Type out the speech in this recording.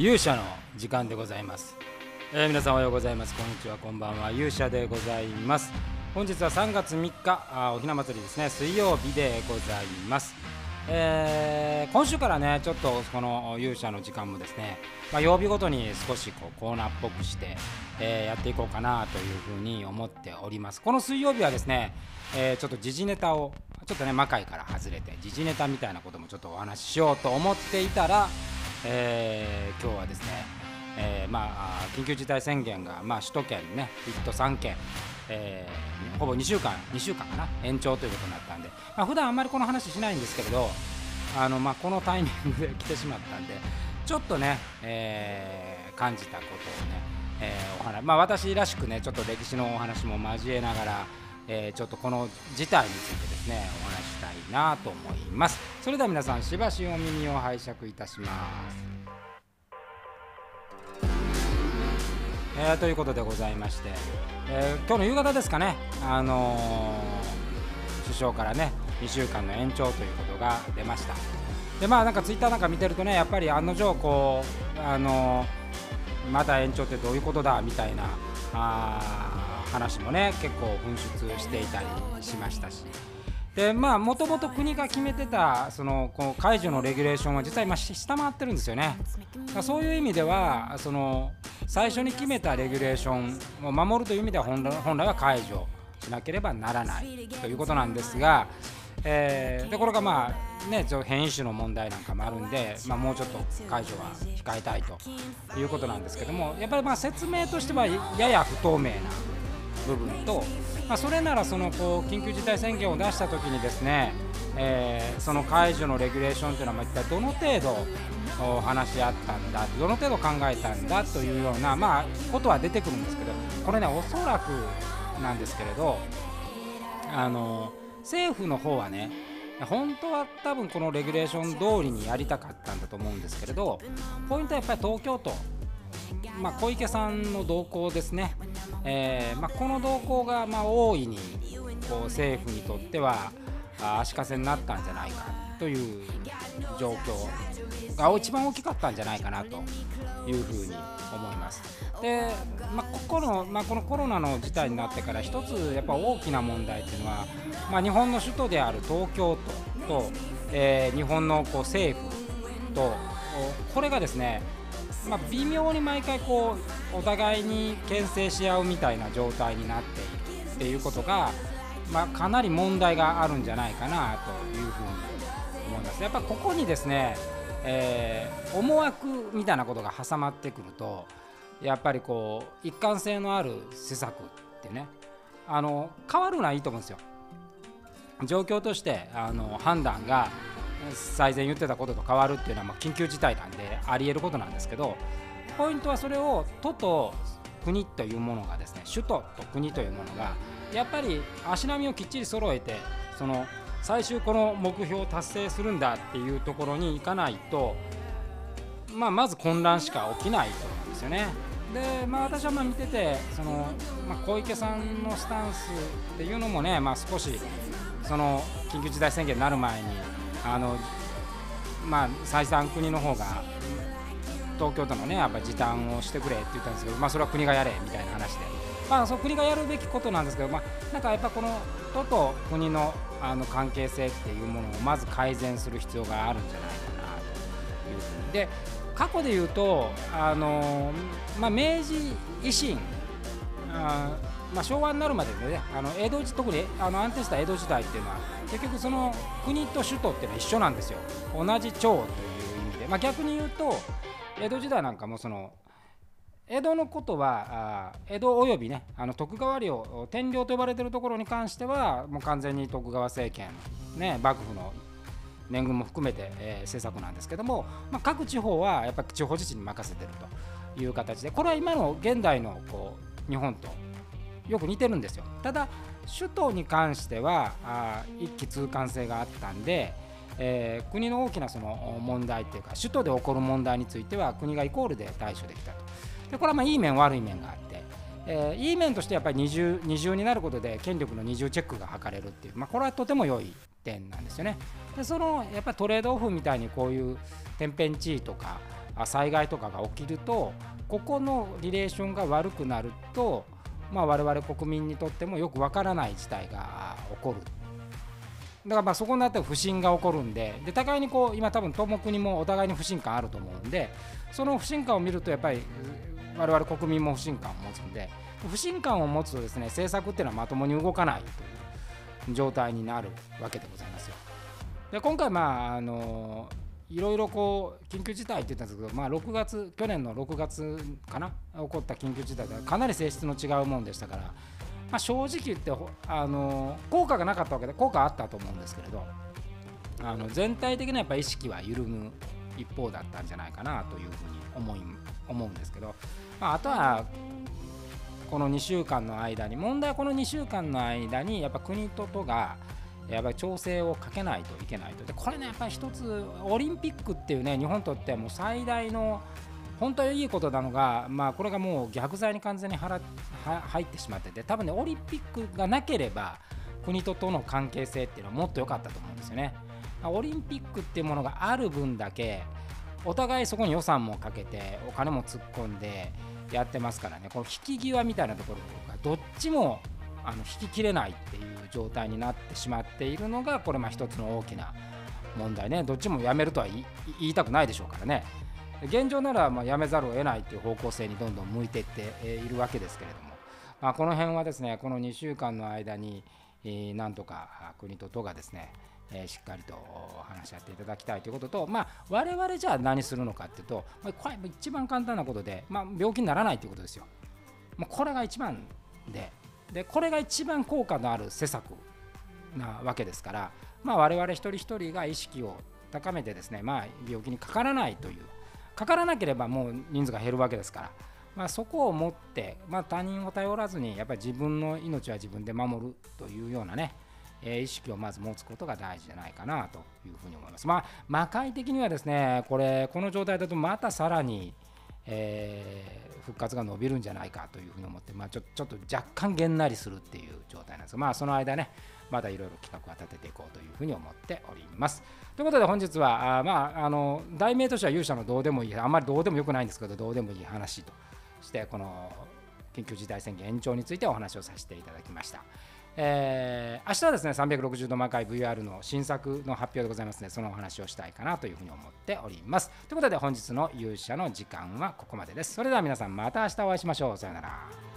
勇者の時間でございます、えー皆さんおはようございます。こんにちは。こんばんは。勇者でございます。本日は3月3日あおひな祭りですね。水曜日でございます。えー今週からねちょっとこの勇者の時間もですね、まあ、曜日ごとに少しこうコーナーっぽくして、えーやっていこうかなというふうに思っております。この水曜日はですね、えーちょっと時事ネタをちょっとね魔界から外れて時事ネタみたいなこともちょっとお話ししようと思っていたら、えー今日はですね、えーまあ、緊急事態宣言が、まあ、首都圏ね1都3県、えーほぼ2週間2週間かな延長ということになったんで、まあ普段あんまりこの話しないんですけれどあの、まあ、このタイミングで来てしまったんでちょっとね、えー感じたことをね、えーお話まあ、私らしくねちょっと歴史のお話も交えながら、えーちょっとこの事態についてですねお話いなと思います。それでは皆さんしばしお耳を拝借いたします。えーということでございまして、えー今日の夕方ですかね、あのー首相からね2週間の延長ということが出ました。でまあなんかツイッターなんか見てるとねやっぱり案の定こうあのまた延長ってどういうことだみたいなあ話もね結構噴出していたりしましたし。でまあもともと国が決めてたそのこう解除のレギュレーションは実は今下回ってるんですよね。そういう意味ではその最初に決めたレギュレーションを守るという意味では本来は解除しなければならないということなんですが、えーでこれがまあねちょ変異種の問題なんかもあるんで、まあ、もうちょっと解除は控えたいということなんですけどもやっぱりまあ説明としてはやや不透明な部分と、まあ、それならそのこう緊急事態宣言を出したときにですね、えーその解除のレギュレーションというのは一体どの程度話し合ったんだどの程度考えたんだというような、まあ、ことは出てくるんですけどこれねおそらくなんですけれどあの政府の方はね本当は多分このレギュレーション通りにやりたかったんだと思うんですけれどポイントはやっぱり東京都まあ、小池さんの動向ですね、えーまあ、この動向がまあ大いにこう政府にとっては足かせになったんじゃないかという状況が一番大きかったんじゃないかなというふうに思います。で、まあ、ここのまあ、このコロナの事態になってから一つやっぱ大きな問題というのは、まあ、日本の首都である東京都と、えー日本のこう政府とこれがですねまあ、微妙に毎回こうお互いに牽制し合うみたいな状態になっているっていうことが、まあ、かなり問題があるんじゃないかなというふうに思います。やっぱここにですね、えー思惑みたいなことが挟まってくるとやっぱりこう一貫性のある施策ってねあの変わるのはいいと思うんですよ。状況としてあの判断が最前言ってたことと変わるっていうのはま緊急事態なんでありえることなんですけどポイントはそれを都と国というものがですね首都と国というものがやっぱり足並みをきっちり揃えてその最終この目標を達成するんだっていうところに行かないと、まあ、まず混乱しか起きないと思うんですよね。でまあ、私はま見ててその、まあ、小池さんのスタンスっていうのもね、まあ、少しその緊急事態宣言になる前にあの、まあ、再三国の方が東京都のねやっぱ時短をしてくれって言ったんですけど、まあ、それは国がやれみたいな話で、まあ、そう国がやるべきことなんですけど、まあ、なんかやっぱこの都と国のあの関係性っていうものをまず改善する必要があるんじゃないかなというふうに。で過去で言うとあの、まあ、明治維新まあ、昭和になるまででねあの江戸時特にあの安定した江戸時代っていうのは結局その国と首都っていうのは一緒なんですよ。同じ町という意味で、まあ、逆に言うと江戸時代なんかもその江戸のことは江戸およびねあの徳川領天領と呼ばれてるところに関してはもう完全に徳川政権ね幕府の年貢も含めて、えー政策なんですけども、まあ、各地方はやっぱり地方自治に任せてるという形でこれは今の現代のこう日本とよく似てるんですよ。ただ首都に関してはあ一気通貫性があったんで、えー国の大きなその問題っていうか首都で起こる問題については国がイコールで対処できたと。でこれはまあいい面悪い面があって、えーいい面としてやっぱり二重二重になることで権力の二重チェックが図れるっていう、まあ、これはとても良い点なんですよね。でそのやっぱトレードオフみたいにこういう天変地異とか災害とかが起きるとここのリレーションが悪くなると、まあ、我々国民にとってもよくわからない事態が起こるだからまあそこになって不信が起こるんでで互いにこう今多分東北にもお互いに不信感あると思うんでその不信感を見るとやっぱり我々国民も不信感を持つんで不信感を持つとですね政策っていうのはまともに動かないという状態になるわけでございますよ。で今回まああのいろいろこう緊急事態って言ったんですけど、まあ、6月去年の6月かな起こった緊急事態ではかなり性質の違うもんでしたから、まあ、正直言ってあの効果がなかったわけで効果あったと思うんですけれどあの全体的なやっぱ意識は緩む一方だったんじゃないかなというふうに思い思うんですけど、まあ、あとはこの2週間の間に問題はこの2週間の間にやっぱ国と都がやっぱり調整をかけないといけないとでこれねやっぱり一つオリンピックっていうね日本にとってもう最大の本当にいいことなのが、まあ、これがもう逆罪に完全に払入ってしまってて多分ねオリンピックがなければ国ととの関係性っていうのはもっと良かったと思うんですよね。オリンピックっていうものがある分だけお互いそこに予算もかけてお金も突っ込んでやってますからねこの引き際みたいなところがどっちもあの引ききれないっていう状態になってしまっているのがこれまあ一つの大きな問題ね。どっちもやめるとは言いたくないでしょうからね。現状ならまあやめざるを得ないという方向性にどんどん向いていっているわけですけれども、まあ、この辺はですねこの2週間の間になんとか国と都がですねしっかりと話し合っていただきたいということと、まあ、我々じゃあ何するのかっていうと、まあ、これ一番簡単なことで、まあ、病気にならないということですよ。もうこれが一番ででこれが一番効果のある施策なわけですから、まあ、我々一人一人が意識を高めてですね、まあ、病気にかからないというかからなければもう人数が減るわけですから、まあ、そこを持って、まあ、他人を頼らずにやっぱり自分の命は自分で守るというようなね意識をまず持つことが大事じゃないかなというふうに思います。まあ、魔界的にはですね、これ、この状態だとまたさらに、えー、復活が伸びるんじゃないかというふうに思って、まあ、ちょちょっと若干げんなりするっていう状態なんですが、まあ、その間ね、まだいろいろ企画は立てていこうというふうに思っております。ということで本日は、あまあ、あの題名としては勇者のどうでもいい、あんまりどうでもよくないんですけど、どうでもいい話として、この緊急事態宣言延長についてお話をさせていただきました。えー、明日はですね360度魔界 VR の新作の発表でございますのでそのお話をしたいかなというふうに思っております。ということで本日の勇者の時間はここまでです。それでは皆さんまた明日お会いしましょう。さようなら。